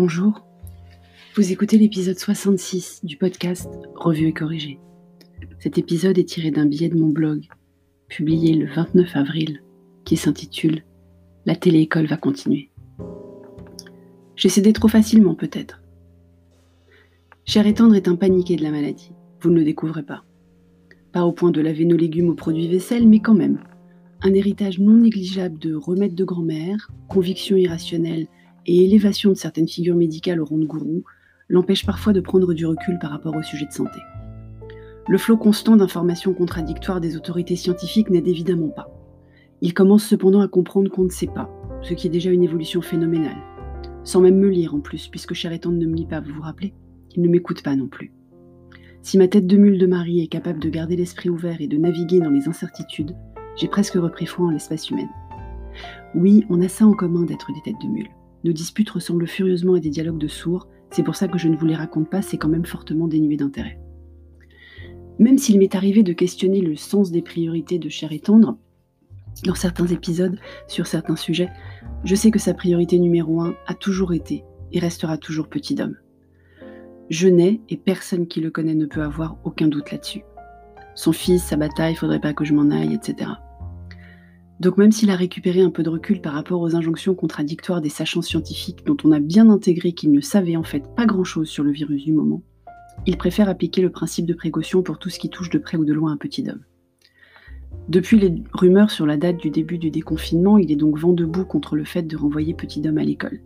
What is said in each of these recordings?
Bonjour, vous écoutez l'épisode 66 du podcast Revue et corrigé. Cet épisode est tiré d'un billet de mon blog, publié le 29 avril, qui s'intitule La télé-école va continuer. J'ai cédé trop facilement peut-être. Cher et tendre est un paniqué de la maladie, vous ne le découvrez pas. Pas au point de laver nos légumes aux produits vaisselle, mais quand même. Un héritage non négligeable de remèdes de grand-mère, convictions irrationnelles et élévation de certaines figures médicales au rang de gourou l'empêche parfois de prendre du recul par rapport au sujet de santé. Le flot constant d'informations contradictoires des autorités scientifiques n'aide évidemment pas. Il commence cependant à comprendre qu'on ne sait pas, ce qui est déjà une évolution phénoménale. Sans même me lire en plus, puisque cher étant ne me lit pas, vous vous rappelez? Il ne m'écoute pas non plus. Si ma tête de mule de mari est capable de garder l'esprit ouvert et de naviguer dans les incertitudes, j'ai presque repris foi en l'espace humaine. Oui, on a ça en commun d'être des têtes de mule. Nos disputes ressemblent furieusement à des dialogues de sourds, c'est pour ça que je ne vous les raconte pas, c'est quand même fortement dénué d'intérêt. Même s'il m'est arrivé de questionner le sens des priorités de Cher et Tendre, dans certains épisodes, sur certains sujets, je sais que sa priorité numéro un a toujours été et restera toujours Petit d'homme. Je n'ai, et personne qui le connaît ne peut avoir aucun doute là-dessus. Son fils, sa bataille, faudrait pas que je m'en aille, etc. Donc même s'il a récupéré un peu de recul par rapport aux injonctions contradictoires des sachants scientifiques dont on a bien intégré qu'ils ne savaient en fait pas grand-chose sur le virus du moment, il préfère appliquer le principe de précaution pour tout ce qui touche de près ou de loin un petit homme. Depuis les rumeurs sur la date du début du déconfinement, il est donc vent debout contre le fait de renvoyer petit homme à l'école.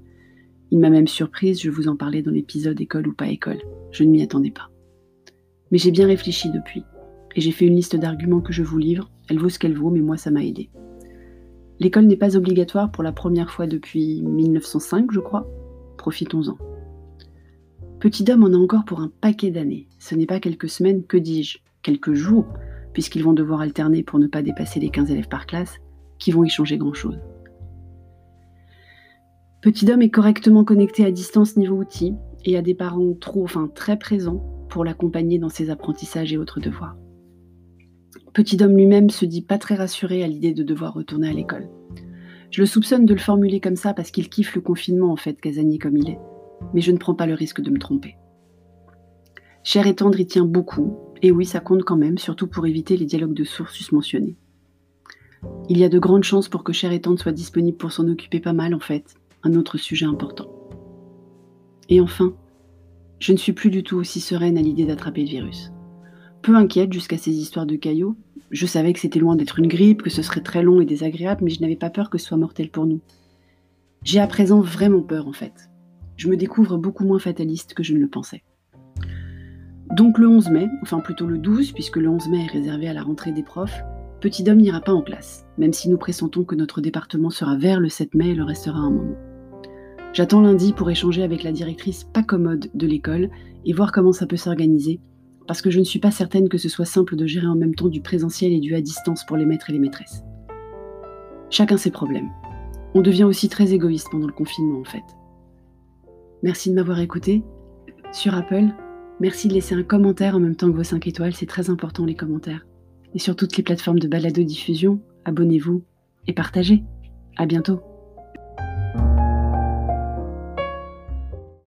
Il m'a même surprise, je vous en parlais dans l'épisode école ou pas école. Je ne m'y attendais pas. Mais j'ai bien réfléchi depuis, et j'ai fait une liste d'arguments que je vous livre. Elle vaut ce qu'elle vaut, mais moi ça m'a aidé. L'école n'est pas obligatoire pour la première fois depuis 1905, je crois. Profitons-en. Petit homme en a encore pour un paquet d'années. Ce n'est pas quelques semaines, que dis-je, quelques jours, puisqu'ils vont devoir alterner pour ne pas dépasser les 15 élèves par classe, qui vont y changer grand-chose. Petit homme est correctement connecté à distance niveau outils et a des parents trop, enfin très présents pour l'accompagner dans ses apprentissages et autres devoirs. Petit homme lui-même se dit pas très rassuré à l'idée de devoir retourner à l'école. Je le soupçonne de le formuler comme ça parce qu'il kiffe le confinement en fait, casanier comme il est. Mais je ne prends pas le risque de me tromper. Cher et tendre y tient beaucoup, et oui, ça compte quand même, surtout pour éviter les dialogues de sources mentionnés. Il y a de grandes chances pour que Cher et tendre soit disponible pour s'en occuper pas mal en fait, un autre sujet important. Et enfin, je ne suis plus du tout aussi sereine à l'idée d'attraper le virus peu inquiète jusqu'à ces histoires de caillots. Je savais que c'était loin d'être une grippe, que ce serait très long et désagréable, mais je n'avais pas peur que ce soit mortel pour nous. J'ai à présent vraiment peur en fait. Je me découvre beaucoup moins fataliste que je ne le pensais. Donc le 11 mai, enfin plutôt le 12, puisque le 11 mai est réservé à la rentrée des profs, Petit homme n'ira pas en classe, même si nous pressentons que notre département sera vers le 7 mai et le restera un moment. J'attends lundi pour échanger avec la directrice pas commode de l'école et voir comment ça peut s'organiser parce que je ne suis pas certaine que ce soit simple de gérer en même temps du présentiel et du à distance pour les maîtres et les maîtresses. Chacun ses problèmes. On devient aussi très égoïste pendant le confinement en fait. Merci de m'avoir écouté. Sur Apple, merci de laisser un commentaire en même temps que vos 5 étoiles, c'est très important les commentaires. Et sur toutes les plateformes de balado-diffusion, abonnez-vous et partagez. À bientôt.